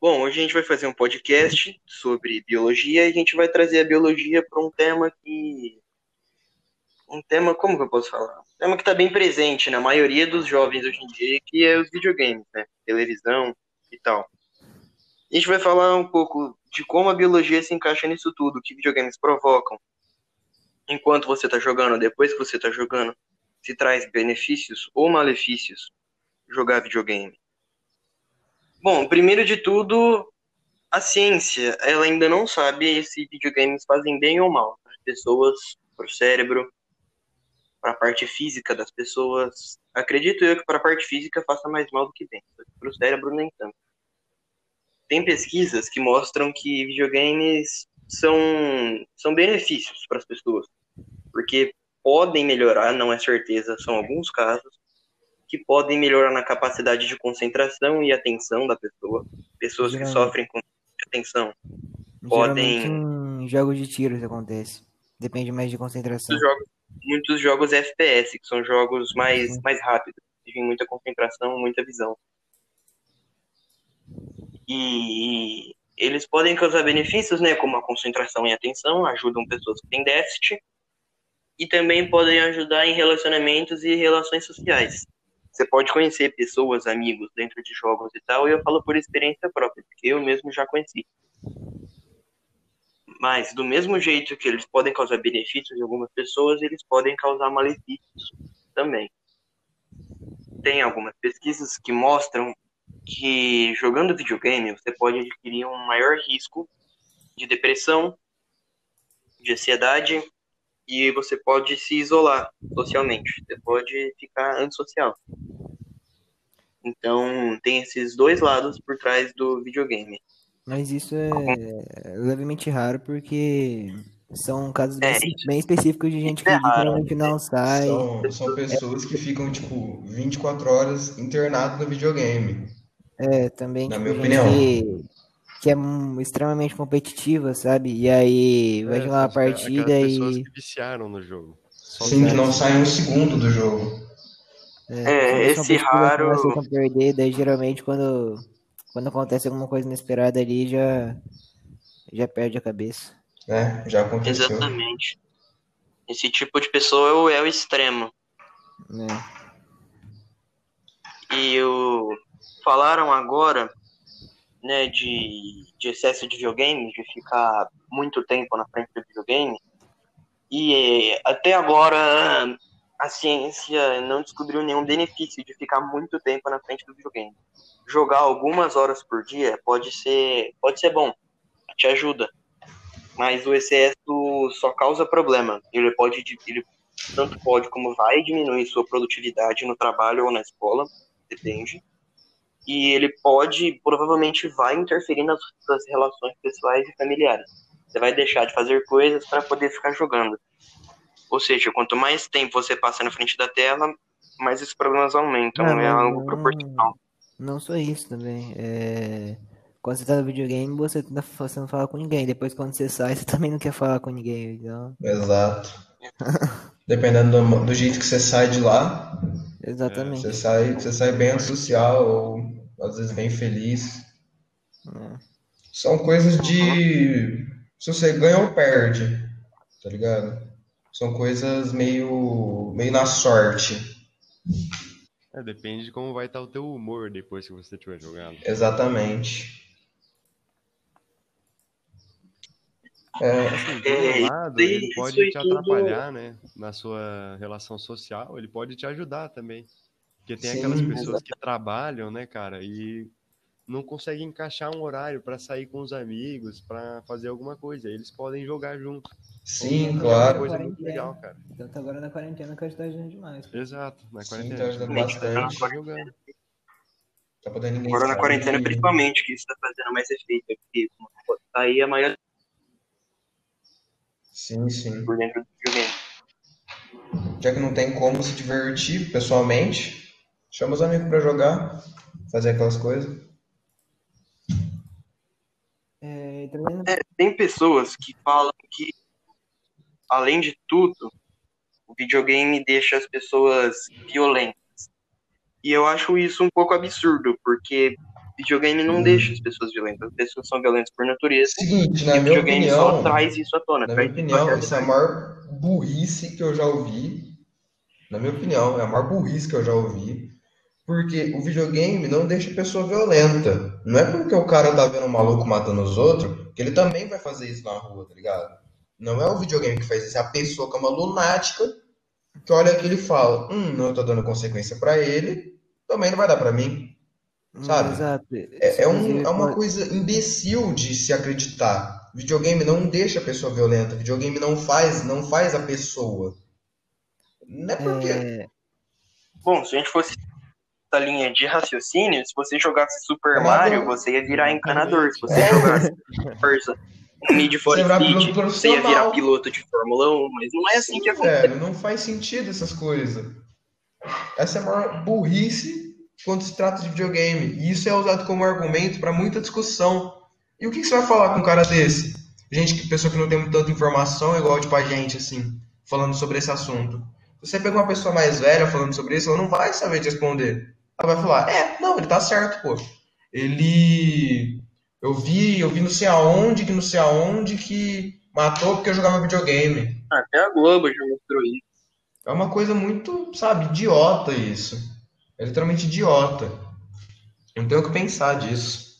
Bom, hoje a gente vai fazer um podcast sobre biologia e a gente vai trazer a biologia para um tema que. Um tema, como que eu posso falar? Um tema que está bem presente na maioria dos jovens hoje em dia, que é os videogames, né? Televisão e tal. A gente vai falar um pouco de como a biologia se encaixa nisso tudo, que videogames provocam. Enquanto você está jogando, depois que você está jogando, se traz benefícios ou malefícios jogar videogame. Bom, primeiro de tudo, a ciência, ela ainda não sabe se videogames fazem bem ou mal para as pessoas, para o cérebro, para a parte física das pessoas. Acredito eu que para a parte física faça mais mal do que bem, para o cérebro nem tanto. Tem pesquisas que mostram que videogames são, são benefícios para as pessoas, porque podem melhorar, não é certeza, são alguns casos, que podem melhorar na capacidade de concentração e atenção da pessoa. Pessoas Geralmente. que sofrem com atenção podem. Em jogos de tiro isso acontece. Depende mais de concentração. Muitos jogos, muitos jogos FPS, que são jogos mais, mais rápidos, exigem muita concentração, muita visão. E eles podem causar benefícios, né, como a concentração e atenção, ajudam pessoas que têm déficit, e também podem ajudar em relacionamentos e relações sociais. Você pode conhecer pessoas, amigos dentro de jogos e tal, e eu falo por experiência própria, porque eu mesmo já conheci. Mas, do mesmo jeito que eles podem causar benefícios em algumas pessoas, eles podem causar malefícios também. Tem algumas pesquisas que mostram que jogando videogame você pode adquirir um maior risco de depressão, de ansiedade e você pode se isolar socialmente. Você pode ficar antissocial. Então, tem esses dois lados por trás do videogame. Mas isso é levemente raro porque são casos bem, é, bem específicos de gente que é literalmente não sai. São, são pessoas que ficam, tipo, 24 horas internadas no videogame. É, também. Na tipo, minha opinião. Que é extremamente competitiva, sabe? E aí vai é, jogar uma partida e. pessoas que viciaram no jogo. Só Sim, que não saem um segundo do jogo. É, é esse raro. A perder, daí geralmente quando, quando acontece alguma coisa inesperada ali já, já perde a cabeça. É, já aconteceu. Exatamente. Esse tipo de pessoa é o extremo. É. E o... falaram agora né, de, de excesso de videogame, de ficar muito tempo na frente do videogame. E até agora a ciência não descobriu nenhum benefício de ficar muito tempo na frente do videogame. Jogar algumas horas por dia pode ser, pode ser bom, te ajuda. Mas o excesso só causa problema. Ele pode, ele tanto pode como vai diminuir sua produtividade no trabalho ou na escola, depende e ele pode, provavelmente vai interferir nas suas relações pessoais e familiares. Você vai deixar de fazer coisas para poder ficar jogando. Ou seja, quanto mais tempo você passa na frente da tela, mais esses problemas aumentam. Não, é algo proporcional. Não só isso também. É... Quando você tá no videogame, você, tá, você não fala com ninguém. Depois, quando você sai, você também não quer falar com ninguém. Então... Exato. Dependendo do, do jeito que você sai de lá, Exatamente. Você sai, você sai bem social ou às vezes bem feliz. É. São coisas de. Se você ganha ou perde, tá ligado? São coisas meio, meio na sorte. É, depende de como vai estar o teu humor depois que você tiver jogado. Exatamente. É, assim, um lado, ele pode te atrapalhar, né? Na sua relação social, ele pode te ajudar também. Porque tem Sim, aquelas pessoas que trabalham, né, cara, e não conseguem encaixar um horário para sair com os amigos, para fazer alguma coisa. Eles podem jogar junto. Sim, então, claro. É uma coisa muito legal, cara. Tanto agora na quarentena que está ajudando demais. Exato, na quarentena. Sim, tá ajudando bastante. Tá jogando. Tá podendo agora na quarentena, principalmente, que isso tá fazendo mais efeito. Porque tá aí a maior Sim, sim. Por dentro do videogame. Já que não tem como se divertir pessoalmente, chama os amigos para jogar, fazer aquelas coisas. É, também... é, tem pessoas que falam que, além de tudo, o videogame deixa as pessoas violentas. E eu acho isso um pouco absurdo, porque videogame não hum. deixa as pessoas violentas. As pessoas são violentas por natureza. Seguinte, na e o videogame opinião, só traz isso à tona. Na minha opinião, essa é a maior burrice que eu já ouvi. Na minha opinião, é a maior burrice que eu já ouvi. Porque o videogame não deixa a pessoa violenta. Não é porque o cara tá vendo um maluco matando os outros que ele também vai fazer isso na rua, tá ligado? Não é o videogame que faz isso, é a pessoa que é uma lunática que olha aquilo e fala: Hum, não tô dando consequência para ele, também não vai dar para mim. Sabe? Exato. É, é, um, é uma coisa imbecil de se acreditar. Videogame não deixa a pessoa violenta. Videogame não faz, não faz a pessoa. Não é porque. É... Bom, se a gente fosse essa linha de raciocínio, se você jogasse Super é Mario, você ia virar encanador. Se você jogasse Forza Need for Speed, você ia virar piloto de Fórmula 1, mas não é assim Sim, que acontece. Velho, não faz sentido essas coisas. Essa é a maior burrice quando se trata de videogame. E isso é usado como argumento para muita discussão. E o que, que, você vai falar com um cara desse? Gente, que pessoa que não tem tanta informação, igual tipo a gente, assim, falando sobre esse assunto. Se você pega uma pessoa mais velha falando sobre isso, ela não vai saber te responder. Ela vai falar, é, não, ele tá certo, pô. Ele. Eu vi, eu vi não sei aonde, que não sei aonde, que matou porque eu jogava videogame. Até a Globo já mostrou isso. É uma coisa muito, sabe, idiota isso. É literalmente idiota. Não tenho o que pensar disso.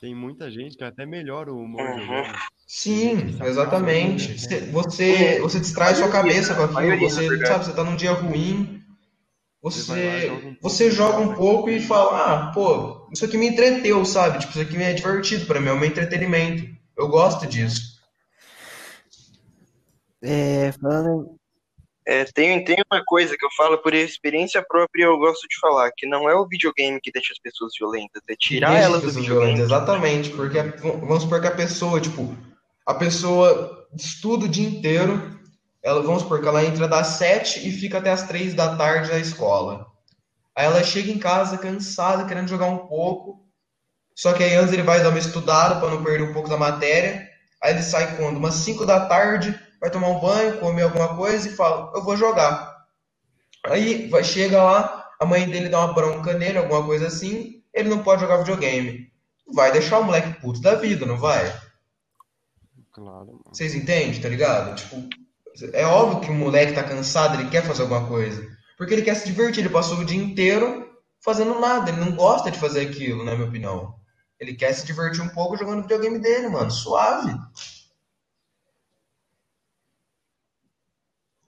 Tem muita gente que até melhora o humor uhum. Sim, exatamente. Você, você distrai sua cabeça com aquilo. Você, sabe, você tá num dia ruim, você, você joga um pouco e fala, ah, pô, isso aqui me entreteu, sabe? Tipo, isso aqui é divertido para mim, é um entretenimento. Eu gosto disso. É, falando, é, tem, tem uma coisa que eu falo por experiência própria eu gosto de falar, que não é o videogame que deixa as pessoas violentas, é tirar elas do videogame. Exatamente, porque vamos supor que a pessoa, tipo, a pessoa estuda o dia inteiro, ela, vamos supor que ela entra das sete e fica até as três da tarde na escola. Aí ela chega em casa cansada, querendo jogar um pouco, só que aí antes ele vai dar uma estudada para não perder um pouco da matéria, aí ele sai quando? Umas cinco da tarde vai tomar um banho, comer alguma coisa e fala, eu vou jogar. Aí vai, chega lá, a mãe dele dá uma bronca nele, alguma coisa assim, ele não pode jogar videogame. Vai deixar o moleque puto da vida, não vai? Claro. Mano. Vocês entendem, tá ligado? Tipo, é óbvio que o moleque tá cansado, ele quer fazer alguma coisa. Porque ele quer se divertir, ele passou o dia inteiro fazendo nada, ele não gosta de fazer aquilo, na minha opinião. Ele quer se divertir um pouco jogando videogame dele, mano, suave.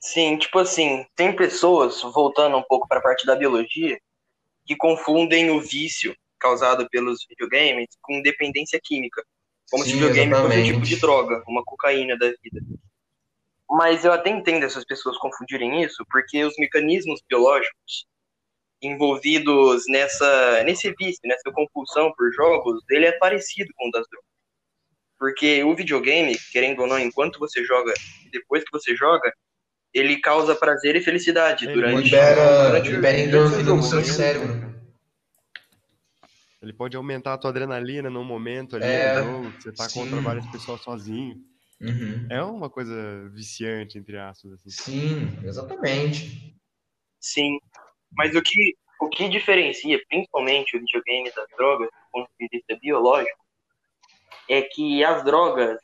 Sim, tipo assim, tem pessoas, voltando um pouco para a parte da biologia, que confundem o vício causado pelos videogames com dependência química. Como Sim, se videogame exatamente. fosse um tipo de droga, uma cocaína da vida. Mas eu até entendo essas pessoas confundirem isso, porque os mecanismos biológicos envolvidos nessa nesse vício, nessa compulsão por jogos, ele é parecido com o das drogas. Porque o videogame, querendo ou não, enquanto você joga e depois que você joga, ele causa prazer e felicidade ele durante, libera, durante libera endorfina no seu cérebro. Ele pode aumentar a tua adrenalina num momento ali, é, jogo, você tá sim. contra várias pessoas sozinho. Uhum. É uma coisa viciante, entre aspas. Assim. Sim, exatamente. Sim, mas o que, o que diferencia principalmente o videogame das drogas, do ponto de vista biológico, é que as drogas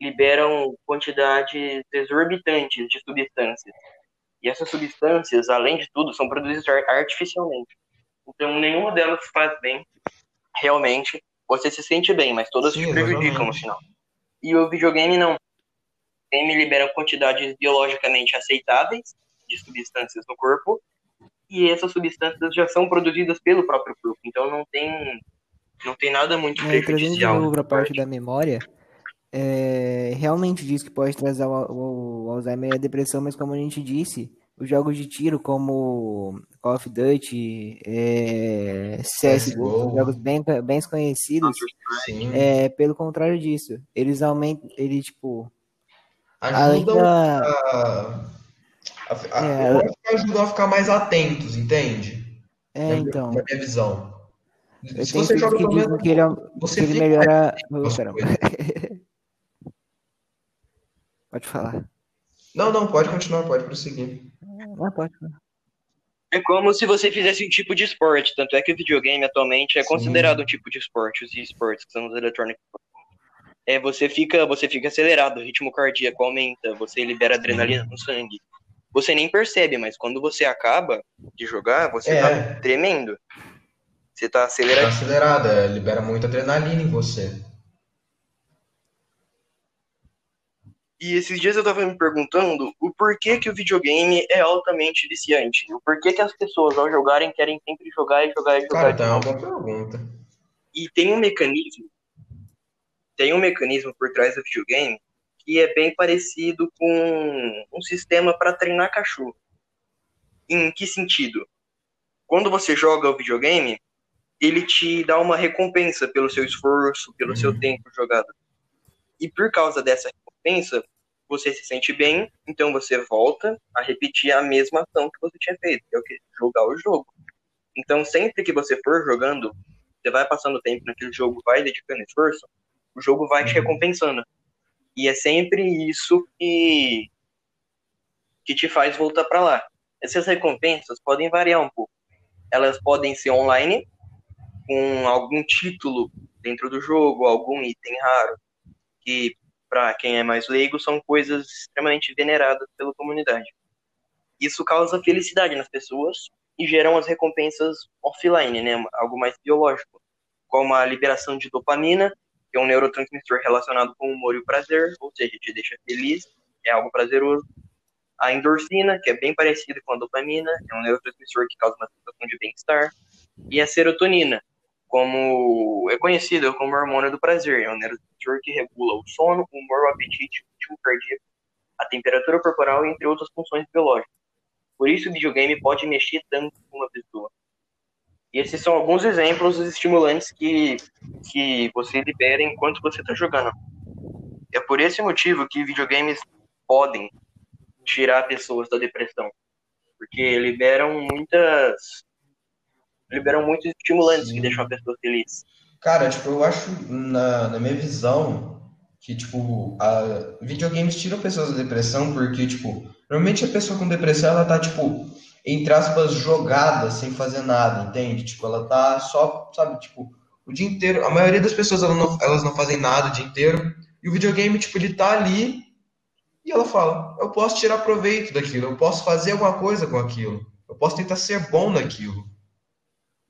liberam quantidades exorbitantes de substâncias. E essas substâncias, além de tudo, são produzidas artificialmente. Então, nenhuma delas faz bem, realmente. Você se sente bem, mas todas Sim, te prejudicam no final. E o videogame não. O game libera quantidades biologicamente aceitáveis de substâncias no corpo, e essas substâncias já são produzidas pelo próprio corpo. Então, não tem, não tem nada muito prejudicial. Trazendo de novo a parte da memória, é, realmente diz que pode trazer o, o, o, Alzheimer e a depressão, mas como a gente disse, os jogos de tiro como Call of Duty, é, CSGO, jogos bem, bem conhecidos, é, pelo contrário disso, eles aumentam, ele tipo ajudam a, a, a, é, ajudam a ficar mais atentos, entende? É, então. Na minha visão. Se você joga que dizem que ele, é você que ele melhora. Oh, Pode falar. Não, não, pode continuar, pode prosseguir. Não, pode. É como se você fizesse um tipo de esporte, tanto é que o videogame atualmente é Sim. considerado um tipo de esporte, os esportes, que são os eletrônicos. É, você fica, você fica acelerado, o ritmo cardíaco aumenta, você libera adrenalina no sangue. Você nem percebe, mas quando você acaba de jogar, você é. tá tremendo. Você tá acelerado. Tá acelerado, é, libera muita adrenalina em você. E esses dias eu tava me perguntando o porquê que o videogame é altamente viciante. O porquê que as pessoas, ao jogarem, querem sempre jogar e jogar e jogar. Cara, tá uma boa pergunta. E tem um mecanismo, tem um mecanismo por trás do videogame que é bem parecido com um sistema para treinar cachorro. Em que sentido? Quando você joga o videogame, ele te dá uma recompensa pelo seu esforço, pelo uhum. seu tempo jogado. E por causa dessa recompensa, você se sente bem, então você volta a repetir a mesma ação que você tinha feito, que é o que? Jogar o jogo. Então, sempre que você for jogando, você vai passando tempo naquele jogo, vai dedicando esforço, o jogo vai te recompensando. E é sempre isso que, que te faz voltar para lá. Essas recompensas podem variar um pouco. Elas podem ser online, com algum título dentro do jogo, algum item raro, que para quem é mais leigo, são coisas extremamente veneradas pela comunidade. Isso causa felicidade nas pessoas e geram as recompensas offline, né? Algo mais biológico, como a liberação de dopamina, que é um neurotransmissor relacionado com o humor e o prazer, ou seja, te deixa feliz, é algo prazeroso. A endorfina, que é bem parecida com a dopamina, é um neurotransmissor que causa uma sensação de bem-estar. E a serotonina, como é conhecido como hormônio do prazer, é um neurotransmissor que regula o sono, o humor, o apetite, o ritmo cardíaco, a temperatura corporal, entre outras funções biológicas. Por isso, o videogame pode mexer tanto com uma pessoa. E esses são alguns exemplos dos estimulantes que, que você libera enquanto você está jogando. É por esse motivo que videogames podem tirar pessoas da depressão, porque liberam muitas liberam muitos estimulantes Sim. que deixam a pessoa feliz. Cara, tipo, eu acho, na, na minha visão, que, tipo, a, videogames tiram pessoas da depressão porque, tipo, normalmente a pessoa com depressão, ela tá, tipo, entre aspas, jogada, sem fazer nada, entende? Tipo, ela tá só, sabe, tipo, o dia inteiro, a maioria das pessoas, elas não, elas não fazem nada o dia inteiro, e o videogame, tipo, ele tá ali, e ela fala, eu posso tirar proveito daquilo, eu posso fazer alguma coisa com aquilo, eu posso tentar ser bom naquilo.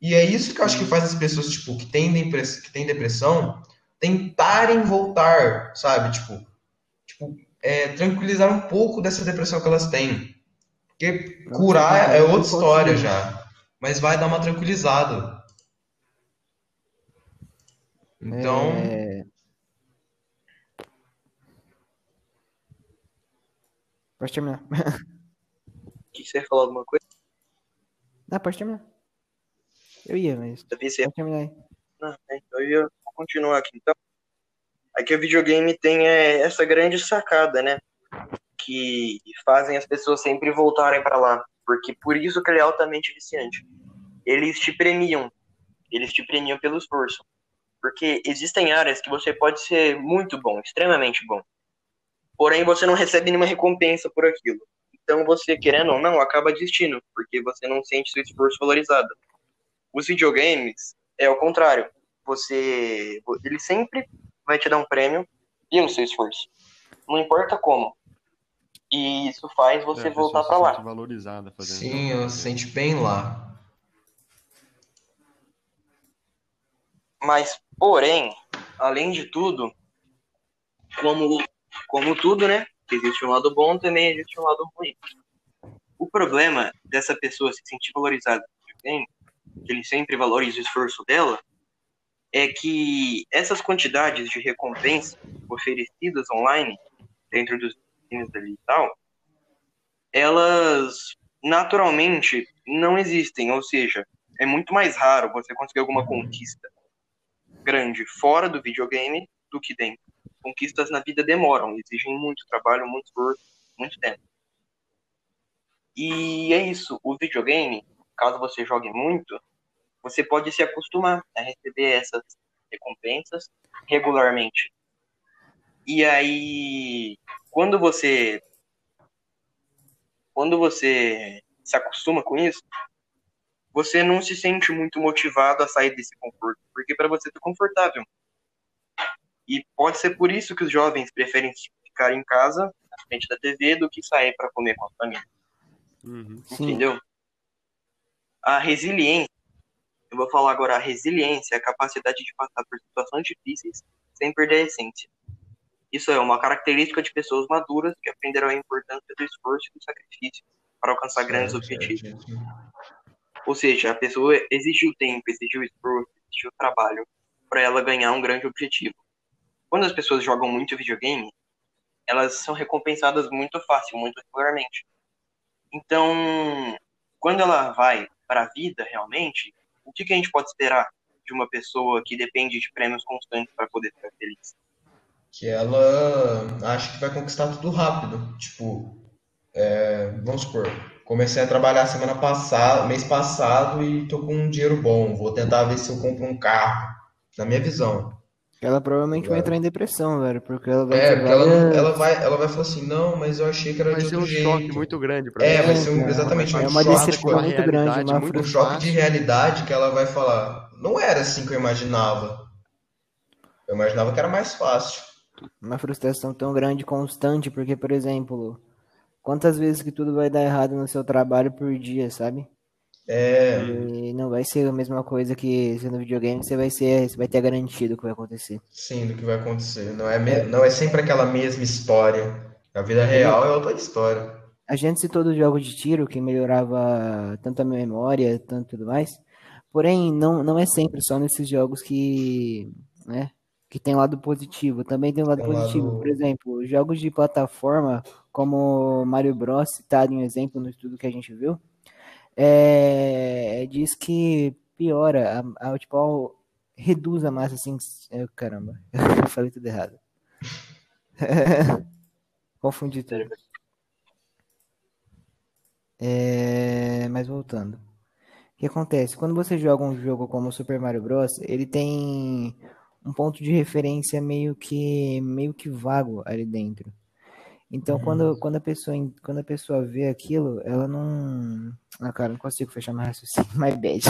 E é isso que eu acho que faz as pessoas, tipo, que têm, depressão, que têm depressão tentarem voltar, sabe? Tipo, tipo é, tranquilizar um pouco dessa depressão que elas têm. Porque curar é outra história já. Mas vai dar uma tranquilizada. Então. É... Pode terminar. Que você falou alguma coisa? Não, pode terminar. Eu ia, mas. Pode terminar aí. Não, então eu ia continuar aqui. Então, aqui o videogame tem é, essa grande sacada, né? que fazem as pessoas sempre voltarem para lá, porque por isso que ele é altamente viciante. Eles te premiam, eles te premiam pelo esforço, porque existem áreas que você pode ser muito bom, extremamente bom, porém você não recebe nenhuma recompensa por aquilo. Então você, querendo ou não, acaba desistindo, porque você não sente seu esforço valorizado. Os videogames é o contrário. Você, ele sempre vai te dar um prêmio pelo seu esforço. Não importa como. E isso faz você é, voltar para lá. Valorizada fazendo Sim, ela se sente bem lá. Mas, porém, além de tudo, como, como tudo, né? Existe um lado bom, também existe um lado ruim. O problema dessa pessoa se sentir valorizada bem, que ele sempre valoriza o esforço dela, é que essas quantidades de recompensa oferecidas online dentro dos da digital, elas naturalmente não existem, ou seja, é muito mais raro você conseguir alguma conquista grande fora do videogame do que dentro. Conquistas na vida demoram, exigem muito trabalho, muito esforço, muito tempo. E é isso, o videogame, caso você jogue muito, você pode se acostumar a receber essas recompensas regularmente. E aí, quando você quando você se acostuma com isso, você não se sente muito motivado a sair desse conforto, porque para você é confortável. E pode ser por isso que os jovens preferem ficar em casa, na frente da TV, do que sair para comer com a família. Uhum. Entendeu? A resiliência, eu vou falar agora, a resiliência é a capacidade de passar por situações difíceis sem perder a essência. Isso é uma característica de pessoas maduras que aprenderam a importância do esforço e do sacrifício para alcançar grandes objetivos. Ou seja, a pessoa exigiu tempo, exigiu esforço, exigiu trabalho para ela ganhar um grande objetivo. Quando as pessoas jogam muito videogame, elas são recompensadas muito fácil, muito regularmente. Então, quando ela vai para a vida realmente, o que, que a gente pode esperar de uma pessoa que depende de prêmios constantes para poder ficar feliz? Que ela acha que vai conquistar tudo rápido. Tipo, é, vamos supor, comecei a trabalhar semana passada, mês passado e tô com um dinheiro bom. Vou tentar ver se eu compro um carro. Na minha visão. Ela provavelmente vai entrar em depressão, velho, porque ela vai. É, porque ela, ela, vai, ela vai falar assim, não, mas eu achei que era vai de outro jeito. Vai ser um choque muito grande pra É, vai ser um, exatamente é um uma choque, decepção muito grande, uma um choque de realidade que ela vai falar, não era assim que eu imaginava. Eu imaginava que era mais fácil. Uma frustração tão grande, constante, porque, por exemplo, quantas vezes que tudo vai dar errado no seu trabalho por dia, sabe? É. E não vai ser a mesma coisa que sendo videogame, você vai ser, você vai ter garantido o que vai acontecer. Sim, do que vai acontecer. Não é, me... não é sempre aquela mesma história. A vida real é outra história. A gente citou dos jogos de tiro que melhorava tanto a memória, tanto tudo mais. Porém, não, não é sempre só nesses jogos que, né, que tem lado positivo. Também tem um lado tem positivo. Lado... Por exemplo, jogos de plataforma como Mario Bros, citado em um exemplo no estudo que a gente viu, é, diz que piora, a, a, tipo, reduz a massa assim. Caramba, eu falei tudo errado. Confundi tudo. É, mas voltando. O que acontece? Quando você joga um jogo como Super Mario Bros., ele tem um ponto de referência meio que meio que vago ali dentro. Então, uhum. quando, quando, a pessoa, quando a pessoa vê aquilo, ela não. Ah, cara, não consigo fechar mais raciocínio. My bad.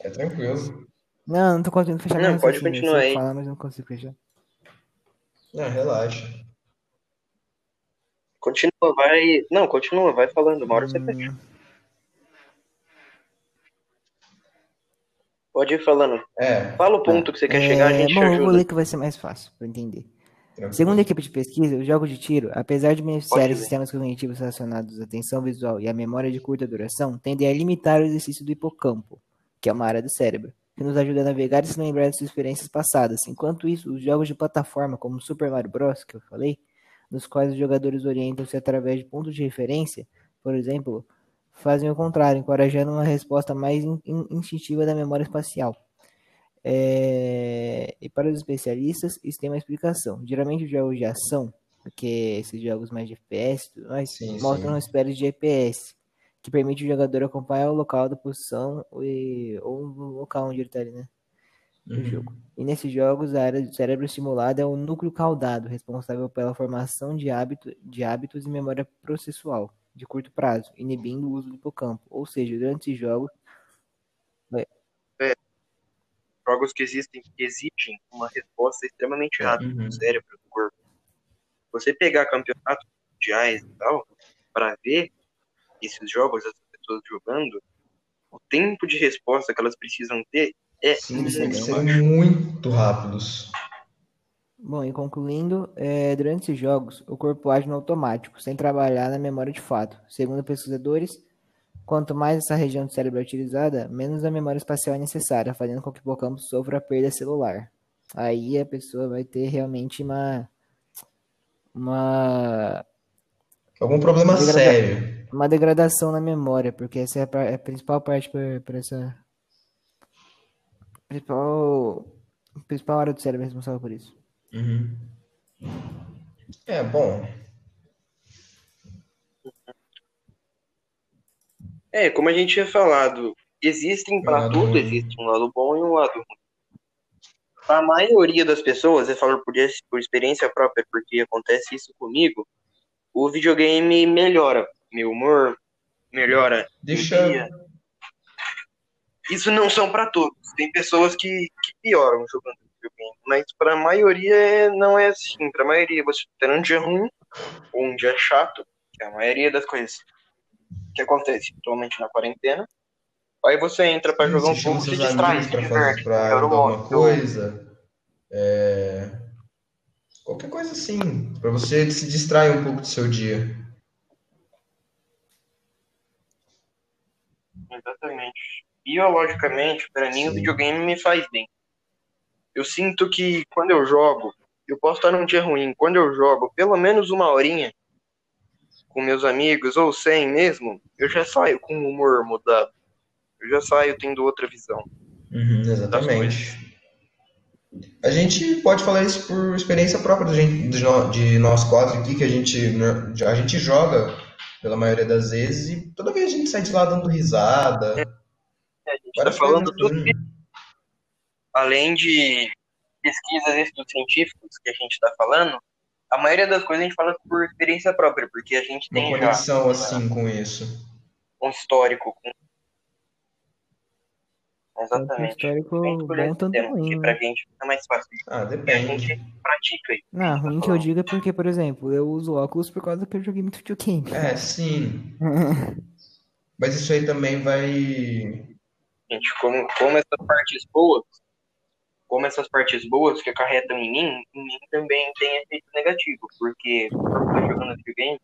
É tranquilo. Não, não tô conseguindo fechar não, mais raciocínio. Não, pode continuar aí. falar, mas não consigo fechar. Não, relaxa. Continua, vai. Não, continua, vai falando. Uma hora você hum... fecha. Pode ir falando. É. Fala o ponto que você quer é... chegar, a gente Bom, ajuda. eu vou ler que vai ser mais fácil para entender. Segundo a equipe de pesquisa, os jogos de tiro, apesar de beneficiarem sistemas cognitivos relacionados à atenção visual e à memória de curta duração, tendem a limitar o exercício do hipocampo, que é uma área do cérebro, que nos ajuda a navegar e se lembrar de suas experiências passadas. Enquanto isso, os jogos de plataforma, como Super Mario Bros., que eu falei, nos quais os jogadores orientam-se através de pontos de referência, por exemplo, fazem o contrário, encorajando uma resposta mais instintiva da memória espacial. É... E para os especialistas, isso tem uma explicação. Geralmente os jogos de ação, porque esses jogos mais de FPS, mas sim, mostram sim. espécies de GPS, que permite o jogador acompanhar o local da posição e... ou o local onde ele está ali, né? Uhum. jogo. E nesses jogos, a área do cérebro estimulada é o núcleo caudado, responsável pela formação de, hábito, de hábitos e memória processual de curto prazo, inibindo o uso do hipocampo. Ou seja, durante esses jogos, jogos que existem que exigem uma resposta extremamente rápida uhum. do cérebro, do corpo. Você pegar campeonatos mundiais e tal, para ver esses jogos, as pessoas jogando, o tempo de resposta que elas precisam ter é Sim, muito rápidos. Bom, e concluindo, é, durante esses jogos, o corpo age no automático, sem trabalhar na memória de fato. Segundo pesquisadores, Quanto mais essa região do cérebro é utilizada, menos a memória espacial é necessária, fazendo com que o hipocampo sofra perda celular. Aí a pessoa vai ter realmente uma. uma Algum problema degrada... sério. Uma degradação na memória, porque essa é a, a principal parte para essa. Principal, principal área do cérebro responsável por isso. Uhum. É, bom, É, como a gente tinha falado, existem para tudo, existe um lado bom e um lado ruim. A maioria das pessoas, eu falo por, por experiência própria, porque acontece isso comigo, o videogame melhora meu humor, melhora deixa, isso não são para todos. Tem pessoas que, que pioram jogando videogame, mas para a maioria não é assim. Para a maioria, você tá um dia ruim ou um dia chato, que é a maioria das coisas que acontece atualmente na quarentena. Aí você entra para jogar um pouco, se distrai, para fazer pra alguma coisa. É... Qualquer coisa assim, para você se distrair um pouco do seu dia. Exatamente. Biologicamente, para mim, Sim. o videogame me faz bem. Eu sinto que quando eu jogo, eu posso estar num dia ruim. Quando eu jogo pelo menos uma horinha com meus amigos, ou sem mesmo, eu já saio com o humor mudado. Eu já saio tendo outra visão. Uhum, exatamente. A gente pode falar isso por experiência própria de, de nós quatro aqui, que a gente, a gente joga pela maioria das vezes e toda vez a gente sai de lá dando risada. É, a gente está falando tudo que, além de pesquisas e estudos científicos que a gente está falando, a maioria das coisas a gente fala por experiência própria, porque a gente tem uma conexão já, assim com isso. Um histórico com Exatamente. histórico bom tanto tema, ruim. Né? Pra gente fica mais fácil. Ah, depende. A gente pratica isso. Não, ruim que eu digo é porque, por exemplo, eu uso óculos por causa que eu joguei muito videogame. É, sim. Mas isso aí também vai. Gente, como, como essas partes boas, como essas partes boas que acarretam em mim, em mim também tem efeito negativo, porque quando você jogando videogame,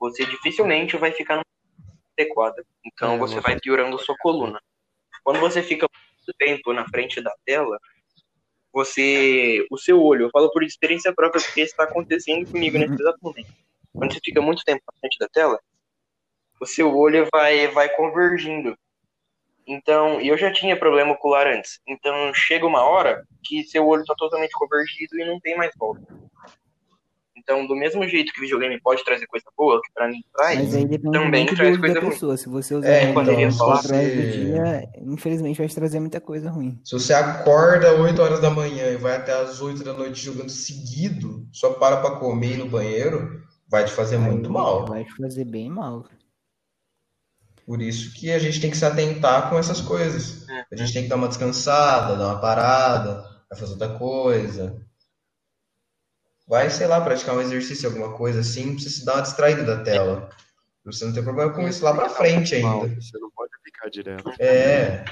você dificilmente vai ficar adequada. Então é, você vai piorando sua coluna. Quando você fica muito tempo na frente da tela, você, o seu olho, eu falo por experiência própria, porque está acontecendo comigo nesse exato momento. Quando você fica muito tempo na frente da tela, o seu olho vai, vai convergindo. Então, eu já tinha problema ocular antes. Então, chega uma hora que seu olho está totalmente convergido e não tem mais volta. Então, do mesmo jeito que o videogame pode trazer coisa boa, que pra mim traz, também traz coisa ruim. Pessoa. Se você usar é, então, você... do dia, infelizmente vai te trazer muita coisa ruim. Se você acorda 8 horas da manhã e vai até as 8 da noite jogando seguido, só para pra comer no banheiro, vai te fazer vai, muito mal. Vai te fazer bem mal. Por isso que a gente tem que se atentar com essas coisas. É. A gente tem que dar uma descansada, dar uma parada, vai fazer outra coisa vai, sei lá, praticar um exercício, alguma coisa assim, pra você se dar uma distraída da tela. Você não tem problema com isso lá pra frente ainda. Você não pode ficar direto. É.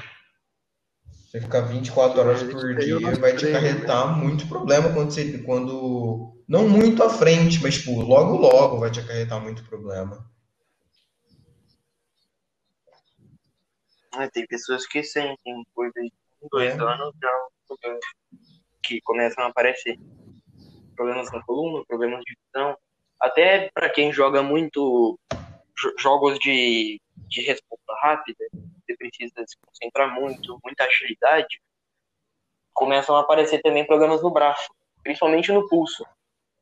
Você ficar 24 horas por dia vai te acarretar muito problema quando você. Quando. Não muito à frente, mas tipo, logo logo vai te acarretar muito problema. Tem pessoas que sentem coisa de dois é. anos já que começam a aparecer problemas na coluna, problemas de visão. Até para quem joga muito jogos de, de resposta rápida, você precisa se concentrar muito, muita agilidade, começam a aparecer também problemas no braço, principalmente no pulso.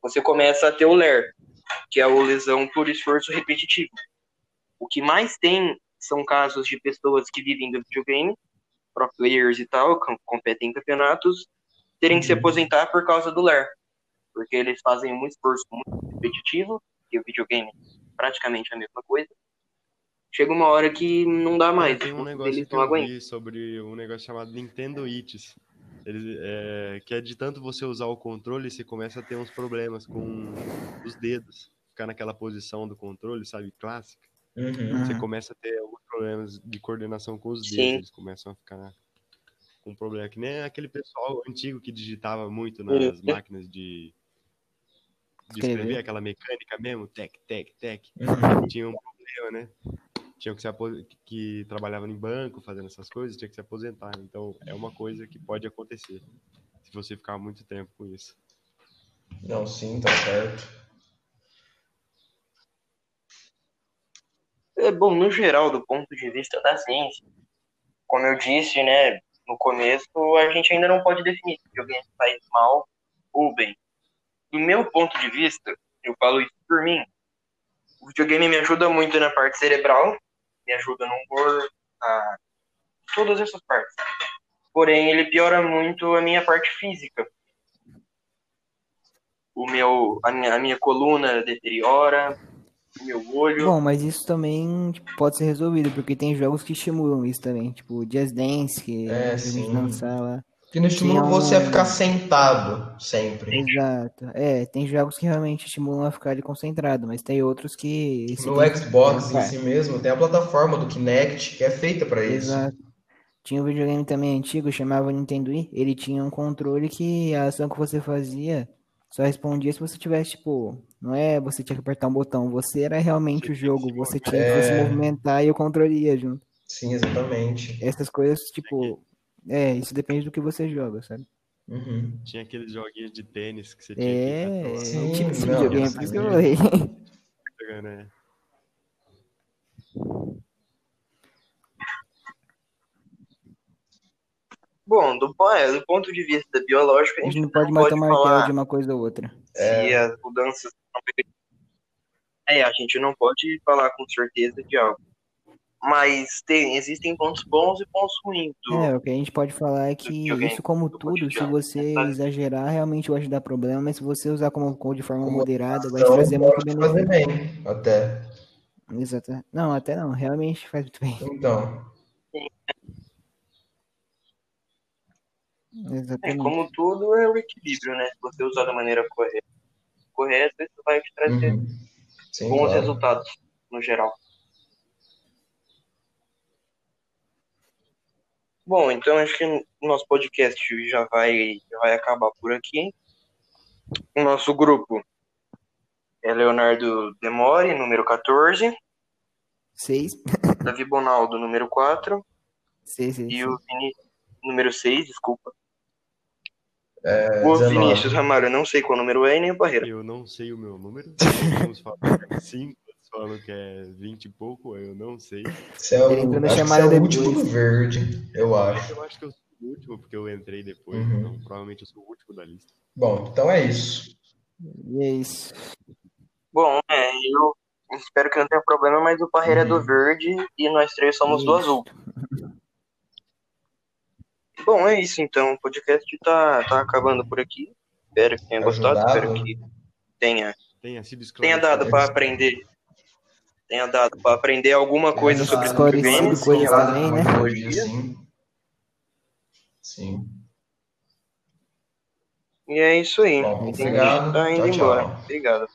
Você começa a ter o LER, que é a lesão por esforço repetitivo. O que mais tem são casos de pessoas que vivem do videogame, pro players e tal, competem em campeonatos, terem que se uhum. aposentar por causa do LER porque eles fazem um esforço muito repetitivo, e o videogame é praticamente a mesma coisa. Chega uma hora que não dá mais. Tem um negócio eles que vi sobre um negócio chamado Nintendo Eats. Ele, é, que é de tanto você usar o controle, você começa a ter uns problemas com os dedos. Ficar naquela posição do controle, sabe, clássica. Uhum. Você começa a ter alguns problemas de coordenação com os dedos. Sim. Eles começam a ficar com problema. Que nem aquele pessoal antigo que digitava muito nas máquinas de de escrever aquela mecânica mesmo, tec, tec, tec, uhum. tinha um problema, né? Tinha que se que trabalhava em banco fazendo essas coisas, tinha que se aposentar. Então é uma coisa que pode acontecer se você ficar muito tempo com isso. Não, sim, tá certo. Bom, no geral, do ponto de vista da ciência, como eu disse, né, no começo, a gente ainda não pode definir se alguém faz mal ou bem do meu ponto de vista, eu falo isso por mim, o videogame me ajuda muito na parte cerebral, me ajuda no humor, a todas essas partes. Porém, ele piora muito a minha parte física. O meu, a minha, a minha coluna deteriora, meu olho. Bom, mas isso também tipo, pode ser resolvido, porque tem jogos que estimulam isso também, tipo Just Dance, que É, a gente dançar lá. Que não estimula Tinha você a um- ficar sentado sempre. Exato. É, tem jogos que realmente estimulam a ficar ali concentrado, mas tem outros que. você No tem Xbox em si mesmo, tem a plataforma do Kinect que é feita pra isso. Exato. Tinha um videogame também antigo, chamava Nintendo Wii. Ele tinha um controle que a ação que você fazia só respondia se você tivesse, tipo, não é você tinha que apertar um botão, você era realmente o jogo, você tinha que se É. movimentar e o controle ia junto. Sim, exatamente. Essas coisas, tipo, é, isso depende do que você joga, sabe? Uhum. Tinha aqueles joguinhos de tênis que você tinha É, que Sim, tive esse não, videogame, por isso que eu falei. né? Bom, do, é, do ponto de vista biológico, A gente não pode bater o martelo de uma coisa ou outra. se as mudanças É, a gente não pode falar com certeza de algo. Mas tem, existem pontos bons e pontos ruins. Do, É, o que a gente pode falar é que isso, como do tudo, se você exagerar, realmente vai te dar problema, mas se você usar como, de forma Como moderada, vai te Então, trazer muito pode benefício. fazer bem, até. Exato. Não, até não, realmente faz muito bem. Então, É, Exatamente. como tudo, é o equilíbrio, né? Se você usar da maneira correta, correta isso vai te trazer uhum. Sim, bons claro. resultados, no geral. Bom, então acho que o nosso podcast já vai, já vai acabar por aqui. O nosso grupo é Leonardo Demore, número 14, Seis. Davi Bonaldo, número 4, Seis, seis. e o Vini, número 6, desculpa. É, o 19. Vinícius Ramalho, eu não sei qual número é e nem o Barreira. Eu não sei o meu número. Uns falam 5, outros falam que é 20 e pouco, eu não sei. Você é o, acho que é o último do verde, eu acho. Eu acho que eu sou o último, porque eu entrei depois, Uhum. então provavelmente eu sou o último da lista. Bom, então é isso. E é isso. Bom, é, eu espero que não tenha problema, mas o Parreira é do Uhum. verde e nós três somos do Isso. azul. Bom, é isso então. O podcast tá, tá acabando por aqui. Espero que tenha gostado, Ajudado. espero que tenha, Tenha sido tenha dado para aprender. Tenha dado para aprender alguma coisa sobre videogames, coisas também, né? tecnologia. Sim. Sim. E é isso aí. Bom, obrigado. tá indo Tchau, tchau. embora. Obrigado.